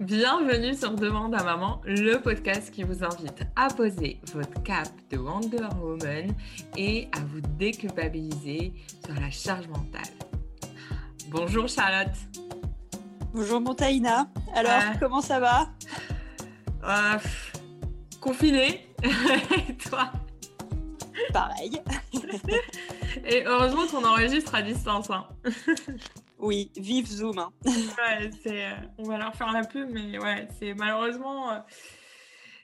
Bienvenue sur Demande à Maman, le podcast qui vous invite à poser votre cap de Wonder Woman et à vous déculpabiliser sur la charge mentale. Bonjour Charlotte. Bonjour Montaïna. Alors, Ah. comment ça va? Euh, confiné et toi? Pareil. Et heureusement qu'on enregistre à distance. hein. Oui, vive Zoom. hein. Euh, on va leur faire la pub, mais ouais, c'est malheureusement, euh,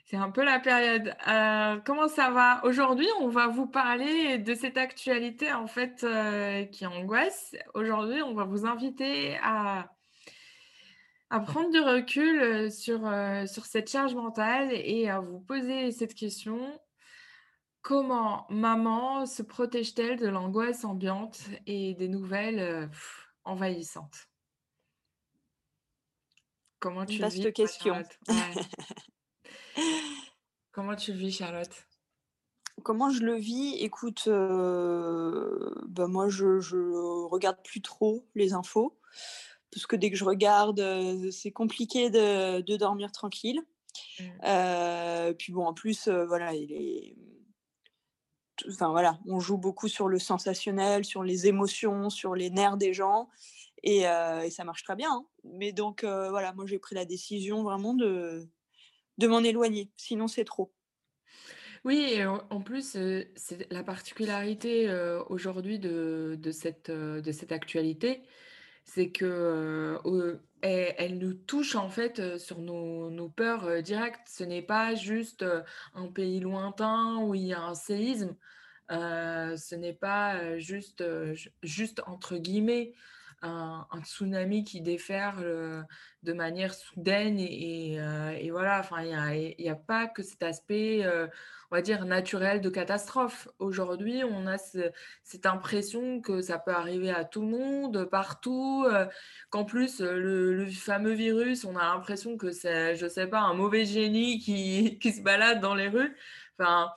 c'est un peu la période. Euh, comment ça va? Aujourd'hui, on va vous parler de cette actualité en fait qui angoisse. Aujourd'hui, on va vous inviter à, prendre du recul sur, cette charge mentale et à vous poser cette question. Comment maman se protège-t-elle de l'angoisse ambiante et des nouvelles envahissantes? Comment tu le Vaste vis, question. Ouais. Comment tu le vis, Charlotte? Comment je le vis? Écoute, euh, ben moi, je, je regarde plus trop les infos. Parce que dès que je regarde, euh, c'est compliqué de, de dormir tranquille. Mm. Euh, puis bon, en plus, euh, voilà, il est... Enfin voilà, on joue beaucoup sur le sensationnel, sur les émotions, sur les nerfs des gens. Et, ça marche très bien. hein. Mais donc, voilà, moi, j'ai pris la décision vraiment de, de m'en éloigner. Sinon, c'est trop. Oui, en plus, c'est la particularité aujourd'hui de, de cette, de cette actualité, c'est que euh, elle, elle nous touche en fait euh, sur nos, nos peurs euh, directes. Ce n'est pas juste un pays lointain où il y a un séisme. Ce n'est pas juste, ju- juste entre guillemets un, un tsunami qui déferle euh, de manière soudaine et, euh, voilà. Enfin, il n'y a, pas que cet aspect, euh, on va dire, naturel de catastrophe. Aujourd'hui, on a ce- cette impression que ça peut arriver à tout le monde, partout, qu'en plus, le, fameux virus, on a l'impression que c'est, je sais pas, un mauvais génie qui, qui se balade dans les rues. Enfin,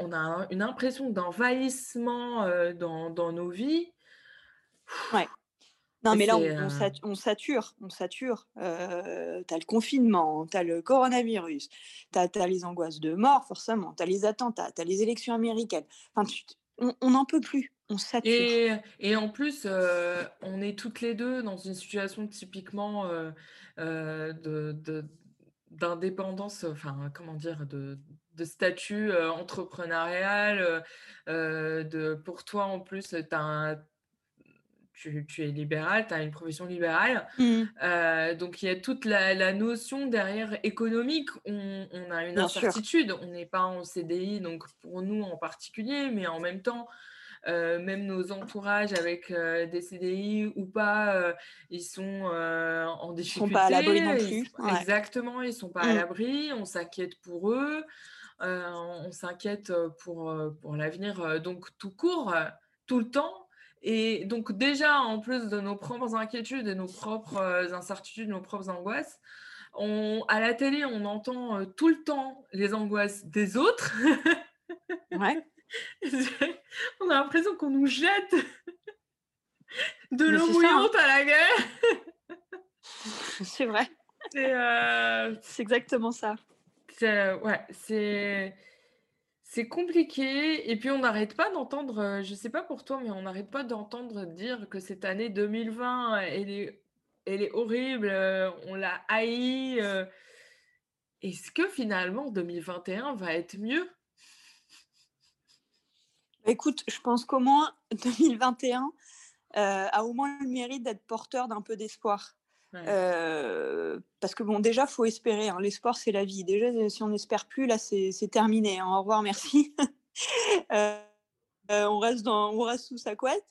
on a un- une impression d'envahissement dans nos vies. Non, Et mais là, on, c'est, on euh, on sature, on sature. Euh, t'as le confinement, t'as le coronavirus, t'as as les angoisses de mort, forcément, t'as les attentats, t'as les élections américaines. Enfin, tu- on n'en peut plus, on sature. Et, et en plus, euh, on est toutes les deux dans une situation typiquement euh, euh, de, de- d'indépendance, enfin, comment dire, de, de statut entrepreneurial. de, pour toi, en plus, t'as un- tu, tu es libéral, tu as une profession libérale. Mm, Euh, donc, il y a toute la, la notion derrière économique. On, on a une Bien sûr. incertitude. On n'est pas en CDI, donc pour nous en particulier, mais en même temps, euh, même nos entourages avec euh, des CDI ou pas, euh, ils sont en Ils difficulté. sont pas à l'abri non Ils- plus. ouais. Exactement, ils sont pas à Mm. l'abri. On s'inquiète pour eux. on s'inquiète pour, pour l'avenir, donc tout court, tout le temps. Et donc déjà, en plus de nos propres inquiétudes et nos propres euh, incertitudes, nos propres angoisses, on, à la télé, on entend euh, tout le temps les angoisses des autres. Ouais. on a l'impression qu'on nous jette de l'eau hein. mouillante à la gueule. C'est vrai, C'est euh, exactement ça. c'est- ouais, c'est c'est compliqué. Et puis on n'arrête pas d'entendre, euh, je sais pas pour toi, mais on n'arrête pas d'entendre dire que cette année 2020, elle est, horrible, euh, on l'a haï. euh. Est-ce que finalement 2021 va être mieux? Écoute, je pense qu'au moins 2021 euh, a au moins le mérite d'être porteur d'un peu d'espoir. Euh, parce que bon, déjà, faut espérer. hein. L'espoir, c'est la vie. Déjà, euh, si on n'espère plus, là, c'est terminé. hein. Au revoir, merci. Euh, on, reste dans, on reste sous sa couette.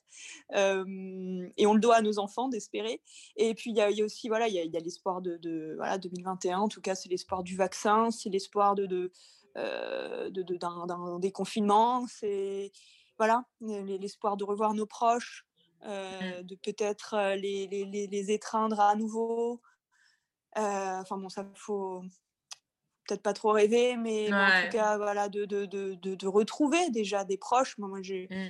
Et on le doit à nos enfants d'espérer. Et puis, il y, a aussi, voilà, il y a, l'espoir de, de voilà, 2021. En tout cas, c'est l'espoir du vaccin, c'est l'espoir de, de, de- d'un déconfinement. C'est voilà, les- l'espoir de revoir nos proches, euh, de peut-être euh, les, les, les, les étreindre à nouveau. Euh, Enfin bon, ça faut peut-être pas trop rêver, mais, en tout cas, voilà, de, de, de, de, retrouver déjà des proches. Moi, moi j'ai Mm.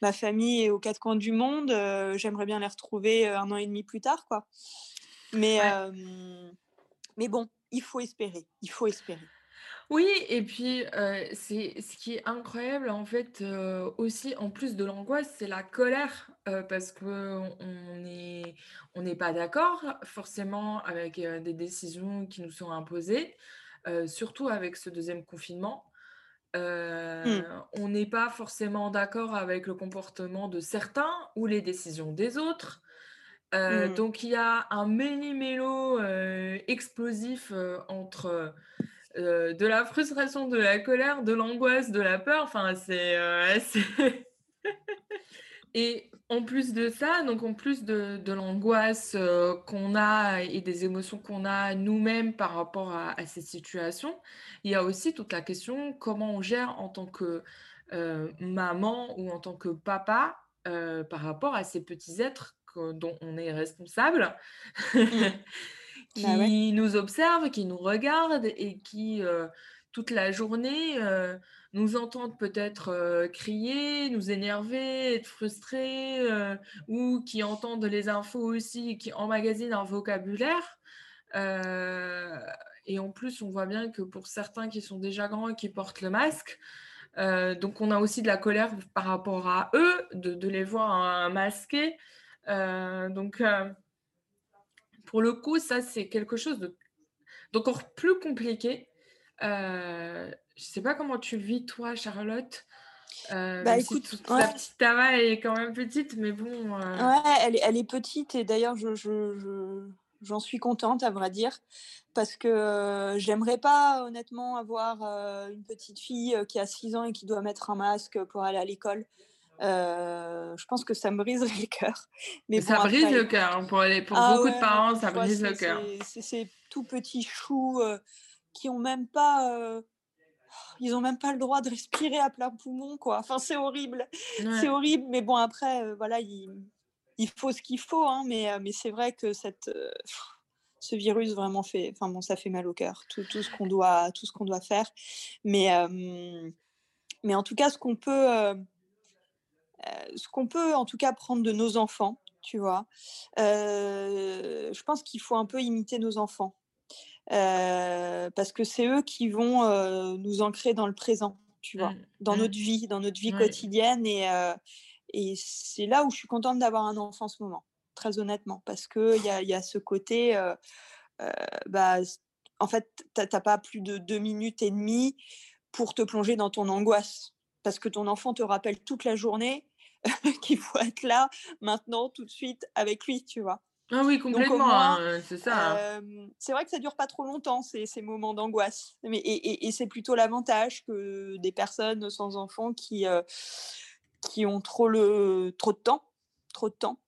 ma famille est aux quatre coins du monde. J'aimerais bien les retrouver un an et demi plus tard, quoi. Mais, Ouais. mais bon, il faut espérer, il faut espérer. Oui et puis, c'est ce qui est incroyable en fait, aussi en plus de l'angoisse, c'est la colère, parce qu'on on est on n'est pas d'accord forcément avec, des décisions qui nous sont imposées, surtout avec ce deuxième confinement. Mmh. on n'est pas forcément d'accord avec le comportement de certains ou les décisions des autres. Mmh. donc il y a un méli-mélo, explosif, entre, heu, de la frustration, de la colère, de l'angoisse, de la peur, enfin c'est, c'est et en plus de ça, donc en plus de de l'angoisse, heu, qu'on a et des émotions qu'on a nous-mêmes par rapport à à ces situations, il y a aussi toute la question comment on gère en tant que, maman ou en tant que papa, par rapport à ces petits êtres que dont on est responsable, Bah, qui nous observent, qui nous regardent et qui, heu, toute la journée, heu, nous entendent peut-être, heu, crier, nous énerver, être frustrés, ou qui entendent les infos aussi qui emmagasinent un vocabulaire. Et en plus, on voit bien que pour certains qui sont déjà grands et qui portent le masque, donc on a aussi de la colère par rapport à eux, de les voir, heu, masqués. Donc pour le coup, ça, c'est quelque chose de d'encore plus compliqué. Heu, je sais pas comment tu vis toi, Charlotte, heu, Bah, écoute, toute ouais, ta petite Tara est quand même petite, mais bon, heu, ouais, elle est elle est petite et d'ailleurs je je je j'en suis contente à vrai dire parce que, heu, j'aimerais pas honnêtement avoir, une petite fille, qui a 6 ans et qui doit mettre un masque, pour aller à l'école. Heu, je pense que ça me briserait le cœur. Mais bon ça brise après le cœur, hein, pour les pour ah beaucoup de ouais, parents, ça vois brise le cœur. ces ces tout petits choux, heu, qui ont même pas, heu, ils ont même pas le droit de respirer à plein poumon, quoi. Enfin, c'est horrible, c'est horrible, mais bon après, voilà, il il faut ce qu'il faut, hein, mais mais c'est vrai que cette, ce virus vraiment fait enfin bon, ça fait mal au cœur, tout tout ce qu'on doit tout ce qu'on doit faire. Mais mais en tout cas, ce qu'on peut, ce qu'on peut en tout cas prendre de nos enfants, tu vois? Heu, je pense qu'il faut un peu imiter nos enfants. Heu, parce que c'est eux qui vont, nous ancrer dans le présent, tu vois? Mmh. Dans Mmh. notre vie, dans notre vie quotidienne et c'est là où je suis contente d'avoir un enfant en ce moment, très honnêtement. Parce qu'il y a y a ce côté, bah, en fait, tu as pas plus de 2 minutes et demie pour te plonger dans ton angoisse. Parce que ton enfant te rappelle toute la journée qu'il faut être là, maintenant, tout de suite avec lui, tu vois? Ah oui, complètement, hein, c'est ça, hein. c'est vrai que ça dure pas trop longtemps ces ces moments d'angoisse, mais et et et c'est plutôt l'avantage que des personnes sans enfants qui, heu, qui ont trop le trop de temps trop de temps.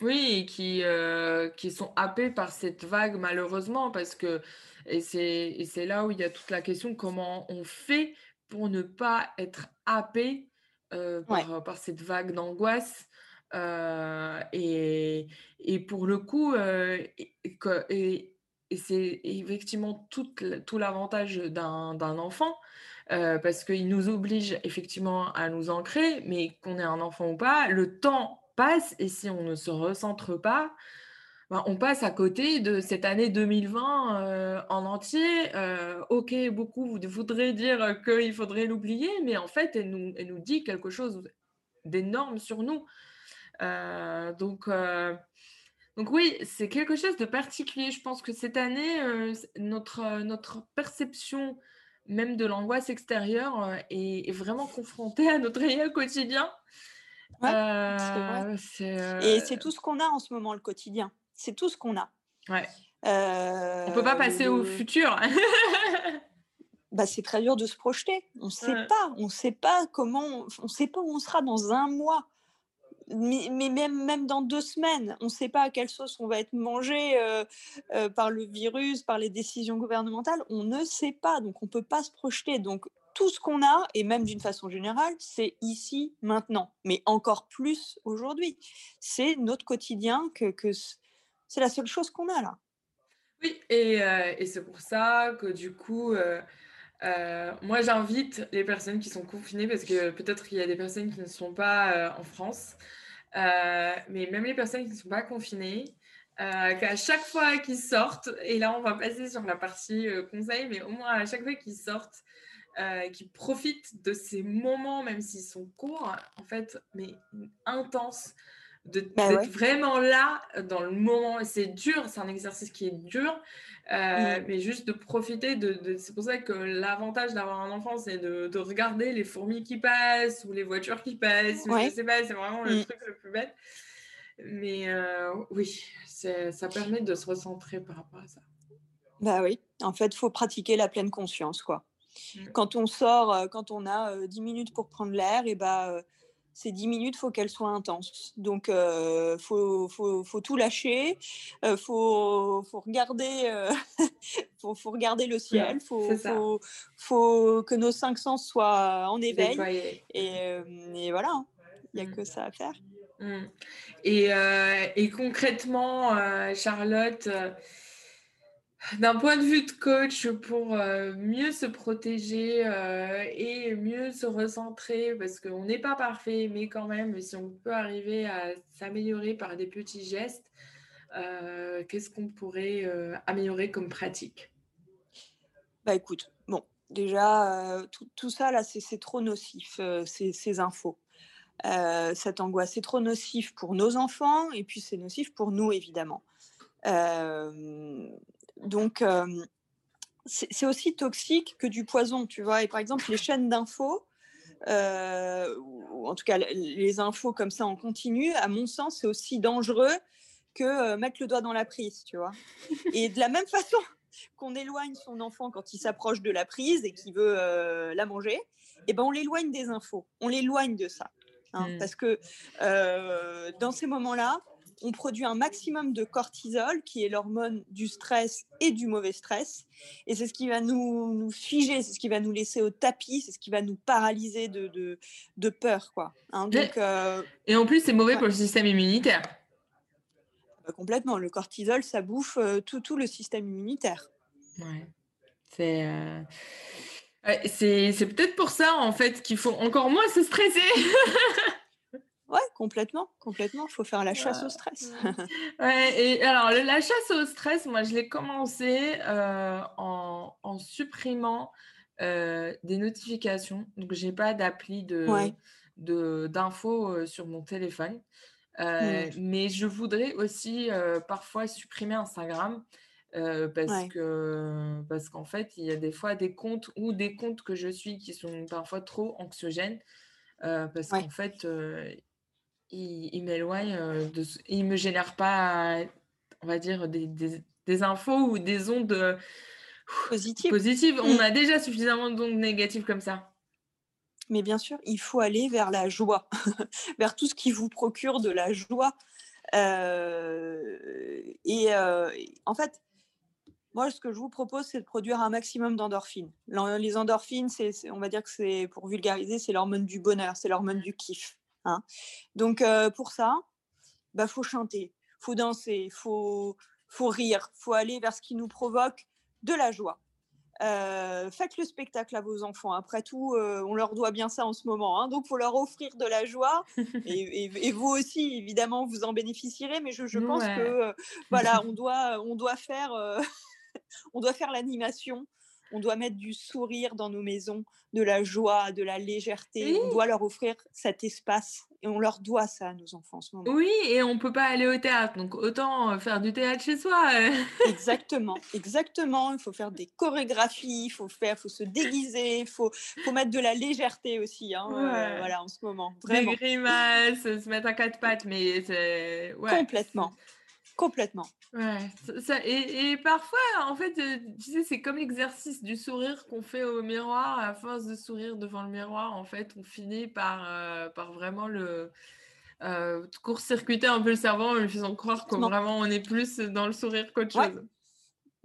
Oui qui, heu, qui sont happés par cette vague malheureusement parce que et c'est et c'est là où il y a toute la question, comment on fait pour ne pas être happé, Ouais. par, cette vague d'angoisse? Heu et et pour le coup, heu et c'est effectivement toute l tout l'avantage d'un enfant, parce qu'il nous oblige effectivement à nous ancrer, mais qu'on ait un enfant ou pas, le temps passe et si on ne se recentre pas, ben, on passe à côté de cette année 2020, heu, en entier. Heu, OK, beaucoup voud voudraient dire, qu'il faudrait l'oublier, mais en fait, elle nous elle nous dit quelque chose d'énorme sur nous. Heu, donc oui, c'est quelque chose de particulier. Je pense que cette année, notre, perception même de l'angoisse extérieure, est est vraiment confrontée à notre réel quotidien. Ouais, et c'est tout ce qu'on a en ce moment, le quotidien. C'est tout ce qu'on a. ouais, on peut pas le passer au futur. bah, c'est très dur de se projeter. On sait Ouais. pas on sait pas comment on sait pas où on sera dans un mois. Mais mais même même dans 2 semaines, on ne sait pas à quelle sauce on va être mangé, heu heu, par le virus, par les décisions gouvernementales. On ne sait pas, donc on ne peut pas se projeter. Donc tout ce qu'on a et même d'une façon générale, c'est ici, maintenant, mais encore plus aujourd'hui. C'est notre quotidien que que c'est la seule chose qu'on a là. Oui et et c'est pour ça que du coup, heu heu, moi j'invite les personnes qui sont confinées parce que peut-être qu'il y a des personnes qui ne sont pas, en France, mais même les personnes qui ne sont pas confinées, euh, qu'à chaque fois qu'ils sortent, et là on va passer sur la partie euh, conseil, mais au moins à chaque fois qu'ils sortent, euh, qu'ils profitent de ces moments, même s'ils sont courts, en fait, mais intenses, de- Bah d'être ouais. vraiment là dans le moment. C'est dur, c'est un exercice qui est dur, euh, mais juste de profiter de, de- C'est pour ça que l'avantage d'avoir un enfant, c'est de, de regarder les fourmis qui passent ou les voitures qui passent, ou je Ouais. sais pas, c'est vraiment le Mm. truc le plus bête. Mais euh, oui, ça permet de se recentrer par rapport à ça. Bah oui, en fait, il faut pratiquer la pleine conscience, quoi. Mm. Quand on sort, euh, quand on a euh, 10 minutes pour prendre l'air, et bah, euh, ces 10 minutes, faut qu'elles soient intenses. Donc, il faut, faut, faut tout lâcher, il faut, faut, regarder, euh, faut, faut regarder le ciel, il faut, faut, faut que nos cinq sens soient en éveil. Et, euh, et voilà, il n'y a Mm. que ça à faire. Mm. Et, euh, et concrètement, euh, Charlotte, euh, d'un point de vue de coach, pour euh, mieux se protéger euh, et mieux se recentrer, parce qu'on n'est pas parfait, mais quand même, si on peut arriver à s'améliorer par des petits gestes, euh, qu'est-ce qu'on pourrait améliorer comme pratique? Bah écoute, bon, déjà, tout, ça, là, c'est trop nocif, ces, infos. Cette angoisse, c'est trop nocif pour nos enfants et puis c'est nocif pour nous, évidemment. Donc, euh, c'est aussi toxique que du poison, tu vois. Et par exemple, les chaînes d'infos, euh, ou en tout cas les infos comme ça en continu, à mon sens, c'est aussi dangereux que euh, mettre le doigt dans la prise, tu vois. Et de la même façon qu'on éloigne son enfant quand il s'approche de la prise et qu'il veut euh, la manger, et ben on l'éloigne des infos, on l'éloigne de ça. hein, Mm. Parce que euh, dans ces moments-là, on produit un maximum de cortisol, qui est l'hormone du stress et du mauvais stress. Et c'est ce qui va nous, nous figer, c'est ce qui va nous laisser au tapis, c'est ce qui va nous paralyser de, de, de peur. Quoi. hein. Donc, euh, Et en plus, c'est mauvais Ouais. pour le système immunitaire. bah, complètement, le cortisol, ça bouffe euh, tout, tout le système immunitaire. Ouais. C'est euh, ouais, c'est c'est peut-être pour ça, en fait, qu'il faut encore moins se stresser. Ouais, complètement, complètement. Il faut faire la chasse au stress. Ouais, et alors, le- la chasse au stress, moi, je l'ai commencé euh, en, en supprimant euh, des notifications. Donc, j'ai pas d'appli de, Ouais. de, d'infos euh, sur mon téléphone. Euh, Mm. Mais je voudrais aussi parfois supprimer Instagram euh, parce Ouais. que parce qu'en fait, il y a des fois des comptes ou des comptes que je suis qui sont parfois trop anxiogènes euh, parce Ouais. qu'en fait, euh, ils, ils m'éloignent euh, de ils me génèrent pas, on va dire, des, des- des infos ou des ondes euh, positives. On Mm. a déjà suffisamment d'ondes négatives comme ça. Mais bien sûr, il faut aller vers la joie, vers tout ce qui vous procure de la joie. Euh, et euh, en fait, moi, ce que je vous propose, c'est de produire un maximum d'endorphines. Les endorphines, c'est- on va dire que c'est, pour vulgariser, c'est l'hormone du bonheur, c'est l'hormone du kiff. Hein. Donc, euh, pour ça, bah, faut chanter, faut danser, faut, faut rire, faut aller vers ce qui nous provoque de la joie. Euh, faites le spectacle à vos enfants. Après tout, euh, on leur doit bien ça en ce moment. hein. Donc, faut leur offrir de la joie. et, et- et vous aussi, évidemment, vous en bénéficierez. Mais je, je pense Ouais. que euh, voilà, on doit, on doit faire, on doit faire l'animation. On doit mettre du sourire dans nos maisons, de la joie, de la légèreté. On doit leur offrir cet espace. Et on leur doit ça à nos enfants en ce moment. Oui, et on peut pas aller au théâtre, donc autant euh, faire du théâtre chez soi. euh. Exactement, exactement. Il faut faire des chorégraphies, il faut faire, faut se déguiser, il faut, faut mettre de la légèreté aussi. hein, euh, voilà, en ce moment, Des grimaces, se mettre à quatre pattes, mais c'est... Ouais, complètement, complètement. Ouais, ça- et, et parfois, en fait, euh, tu sais, c'est comme l'exercice du sourire qu'on fait au miroir. À force de sourire devant le miroir, en fait, on finit par, euh, par vraiment le euh, court-circuiter un peu le cerveau en lui faisant croire que vraiment on est plus dans le sourire qu'autre chose.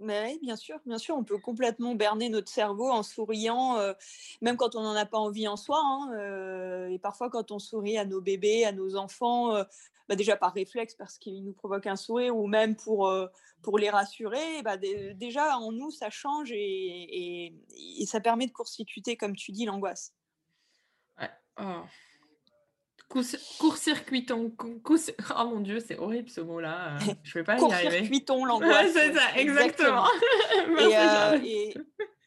Oui, bien sûr, bien sûr, on peut complètement berner notre cerveau en souriant, même quand on n'en a pas envie en soi. hein, et parfois, quand on sourit à nos bébés, à nos enfants, bah déjà par réflexe parce qu'ils nous provoquent un sourire, ou même pour, pour les rassurer, bah dé- déjà en nous, ça change et, ça permet de court-circuiter, comme tu dis, l'angoisse. Oh. Court-circuitons, oh mon Dieu, c'est horrible ce mot-là, je vais pas y arriver. Court-circuitons l'angoisse, c'est ça, exactement. et Charlotte. et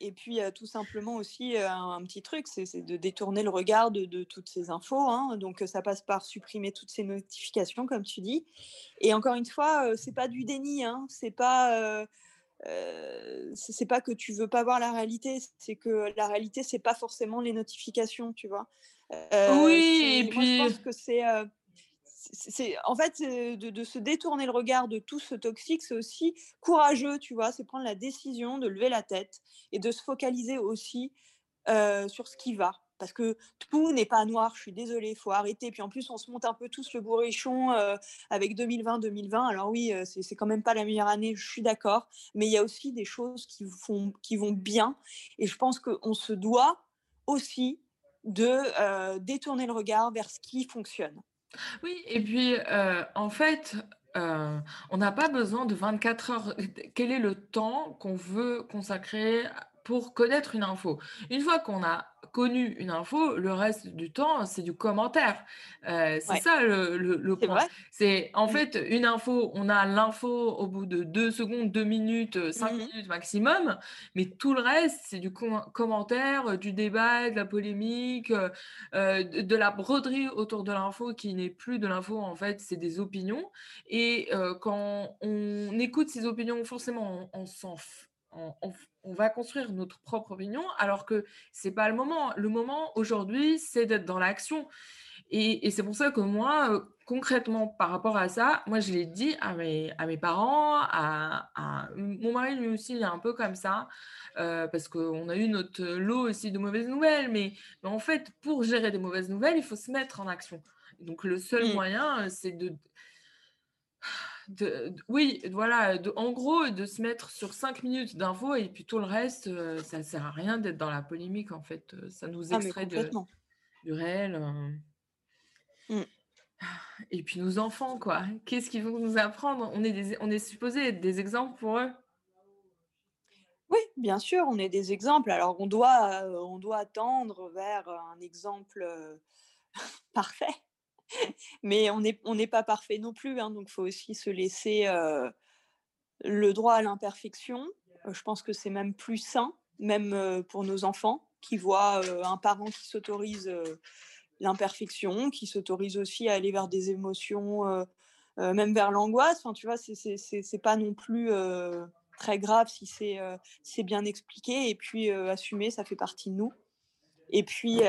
et puis, heu, tout simplement aussi, heu, un petit truc, c'est de détourner le regard de de toutes ces infos, hein, donc heu, ça passe par supprimer toutes ces notifications comme tu dis et encore une fois, c'est pas du déni, hein, c'est pas, c'est pas que tu veux pas voir la réalité, c'est que la réalité, c'est pas forcément les notifications, tu vois? Heu, Oui et moi je puis pense que c'est, heu, c'est en fait, de de se détourner le regard de tout ce toxique, c'est aussi courageux, tu vois? C'est prendre la décision de lever la tête et de se focaliser aussi, heu, sur ce qui va. Parce que tout n'est pas noir, je suis désolée, il faut arrêter. Puis en plus, on se monte un peu tous le bourrichon, avec 2020-2020. Alors oui, c'est quand même pas la meilleure année, je suis d'accord, mais il y a aussi des choses qui font qui vont bien et je pense qu'on se doit aussi de, heu, détourner le regard vers ce qui fonctionne. Oui et puis, heu, en fait, heu, on n'a pas besoin de 24 heures. Quel est le temps qu'on veut consacrer pour connaître une info? Une fois qu'on a connu une info, le reste du temps, c'est du commentaire. Heu, c'est Ouais, ça le le le c'est point. C'est en Mmh. fait, une info, on a l'info au bout de 2 secondes, 2 minutes, heu, 5 Mmh minutes maximum, mais tout le reste, c'est du com commentaire, heu, du débat, de la polémique, de de la broderie autour de l'info qui n'est plus de l'info, en fait, c'est des opinions et quand on écoute ces opinions, forcément, on on s'en on on va construire notre propre opinion alors que c'est pas le moment. Le moment aujourd'hui, c'est d'être dans l'action et et c'est pour ça que moi, heu, concrètement par rapport à ça, moi je l'ai dit à mes à mes parents, à à mon mari lui aussi il est un peu comme ça, heu, parce qu'on a eu notre lot aussi de mauvaises nouvelles, mais mais en fait pour gérer des mauvaises nouvelles, il faut se mettre en action. Donc le seul Mmh. moyen, heu, c'est de de oui, voilà, de en gros, de se mettre sur 5 minutes d'infos et puis tout le reste, heu, ça sert à rien d'être dans la polémique en fait, heu, ça nous Ah extrait de du réel, heu Mmh. et puis nos enfants quoi, qu'est-ce qu'ils vont nous apprendre? On est des on est supposés être des exemples pour eux. Oui, bien sûr, on est des exemples. Alors on doit, heu, on doit tendre vers, un exemple, parfait, mais on n'est on n'est pas parfait non plus, hein, donc il faut aussi se laisser, heu, le droit à l'imperfection. Heu, je pense que c'est même plus sain, même, heu, pour nos enfants qui voient, un parent qui s'autorise, l'imperfection, qui s'autorise aussi à aller vers des émotions, même vers l'angoisse. Enfin, tu vois, c'est pas non plus, très grave si c'est, c'est bien expliqué et puis, heu, assumer, ça fait partie de nous et puis,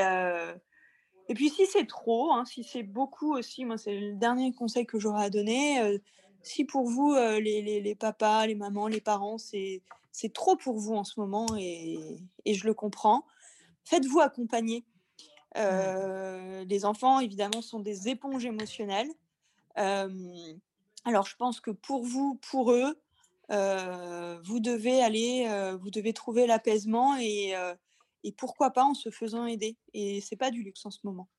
et puis si c'est trop, hein, si c'est beaucoup aussi, moi, c'est le dernier conseil que j'aurais à donner, si pour vous, les les les papas, les mamans, les parents, c'est c'est trop pour vous en ce moment et et je le comprends, faites-vous accompagner. Les enfants évidemment sont des éponges émotionnelles. Alors je pense que pour vous, pour eux, vous devez aller, vous devez trouver l'apaisement et et pourquoi pas en se faisant aider et c'est pas du luxe en ce moment.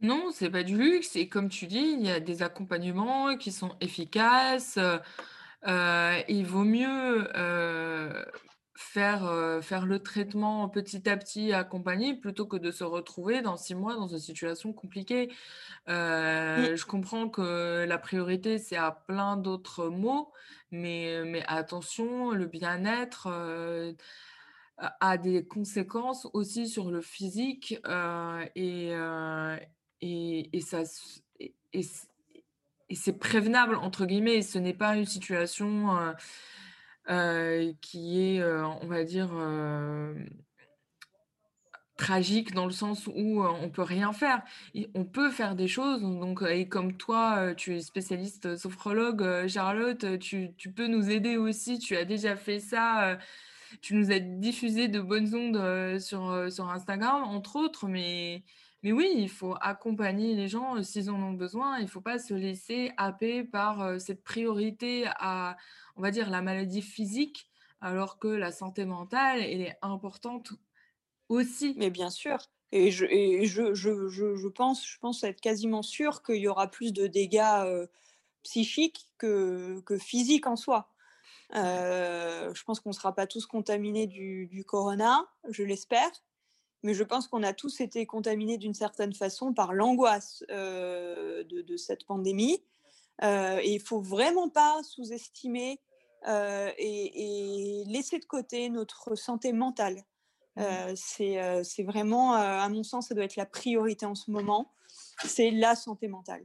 Non, c'est pas du luxe et comme tu dis, il y a des accompagnements qui sont efficaces, heu heu, il vaut mieux, heu, faire, faire le traitement petit à petit accompagné plutôt que de se retrouver dans 6 mois dans une situation compliquée. Mmh, je comprends que la priorité, c'est à plein d'autres mots, mais mais attention, le bien-être, a des conséquences aussi sur le physique, heu et heu et et et c'est «prévenable» entre guillemets. Ce n'est pas une situation, heu, qui est, on va dire, Tragique dans le sens où, heu, on peut rien faire. On peut faire des choses et comme toi, tu es spécialiste, sophrologue, Charlotte, tu peux nous aider aussi. Tu as déjà fait ça, tu nous as diffusé de bonnes ondes, heu, sur, heu, sur Instagram entre autres. Mais mais oui, il faut accompagner les gens, heu, s'ils en ont besoin. Il faut pas se laisser happer par, cette priorité à, on va dire, la maladie physique, alors que la santé mentale, elle est importante aussi. mais bien sûr et je et je je je pense je pense être quasiment sûre qu'il y aura plus de dégâts, psychiques que que physiques en soi. Je pense qu'on ne sera pas tous contaminés du du corona, je l'espère. mais je pense qu'on a tous été contaminés d'une certaine façon par l'angoisse de, de, cette pandémie. et il faut vraiment pas sous-estimer et, et, laisser de côté notre santé mentale. Mmh. c'est vraiment, à mon sens, ça doit être la priorité en ce moment. C'est la santé mentale.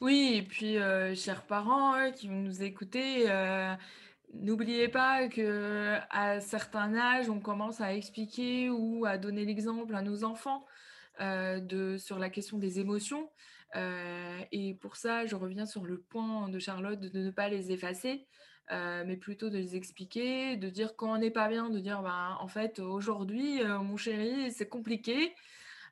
Oui, et puis, chers parents qui vont nous écouter, n'oubliez pas que à certains âges, on commence à expliquer ou à donner l'exemple à nos enfants de, sur la question des émotions. et pour ça, je reviens sur le point de Charlotte de ne pas les effacer. mais plutôt de les expliquer, de dire quand on n'est pas bien, de dire bah, en fait aujourd'hui mon chéri c'est compliqué,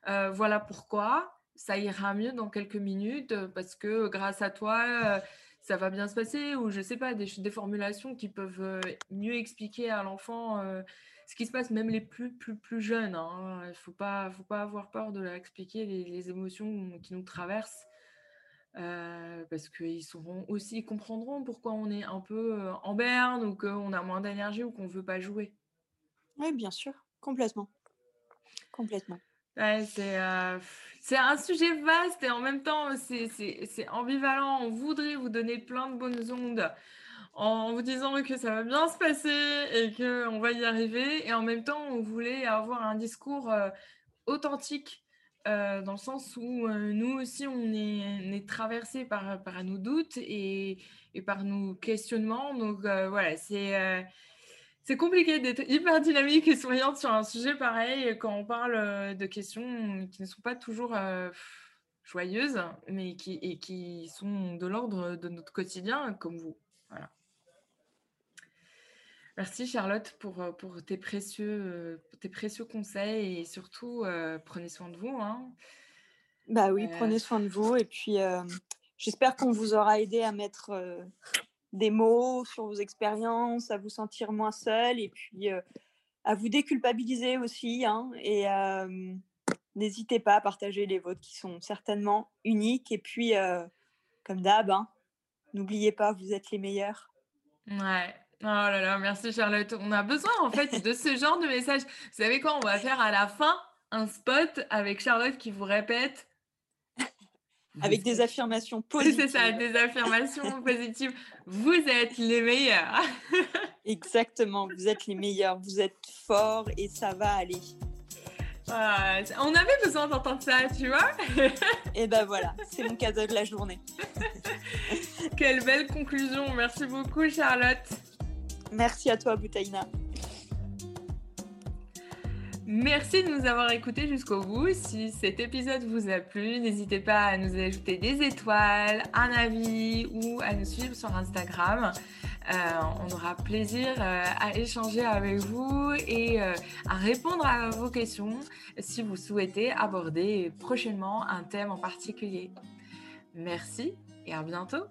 voilà pourquoi, ça ira mieux dans quelques minutes parce que grâce à toi, ça va bien se passer ou je sais pas, des, formulations qui peuvent mieux expliquer à l'enfant ce qui se passe, même les plus, plus, plus jeunes. Hein. Il ne faut pas, faut pas avoir peur de leur expliquer les, émotions qui nous traversent. parce qu'ils sauront aussi, comprendront pourquoi on est un peu en berne ou qu'on a moins d'énergie ou qu'on ne veut pas jouer. Oui, bien sûr, complètement. Complètement. Ouais, c'est un sujet vaste et en même temps, c'est ambivalent. On voudrait vous donner plein de bonnes ondes en vous disant que ça va bien se passer et qu'on va y arriver. Et en même temps, on voulait avoir un discours euh, authentique euh, dans le sens où euh, nous aussi, on est, est traversé par, par nos doutes et, et par nos questionnements. Donc voilà, c'est c'est compliqué d'être hyper dynamique et souriante sur un sujet pareil quand on parle euh, de questions qui ne sont pas toujours euh, joyeuses, mais qui, et qui sont de l'ordre de notre quotidien, comme vous. Voilà. Merci Charlotte pour, euh, pour tes, précieux, tes précieux conseils et surtout prenez soin de vous. Hein. Bah oui, prenez soin de vous et puis j'espère qu'on vous aura aidé à mettre des mots sur vos expériences, à vous sentir moins seul et puis à vous déculpabiliser aussi. Hein, et n'hésitez pas à partager les vôtres qui sont certainement uniques. Et puis, comme d'hab, hein, n'oubliez pas, vous êtes les meilleurs. Ouais. Oh là là, merci Charlotte. On a besoin en fait de ce genre de message. Vous savez quoi On va faire à la fin un spot avec Charlotte qui vous répète avec des affirmations positives. C'est ça, des affirmations positives. Vous êtes les meilleurs. Exactement, vous êtes les meilleurs, vous êtes forts et ça va aller. Ah, on avait besoin d'entendre ça, tu vois? Et ben voilà, c'est mon cadeau de la journée. Quelle belle conclusion. Merci beaucoup, Charlotte. Merci à toi, Boutaïna. Merci de nous avoir écoutés jusqu'au bout. Si cet épisode vous a plu, n'hésitez pas à nous ajouter des étoiles, un avis ou à nous suivre sur Instagram. Euh, on aura plaisir euh, à échanger avec vous et euh, à répondre à vos questions si vous souhaitez aborder prochainement un thème en particulier. Merci et à bientôt.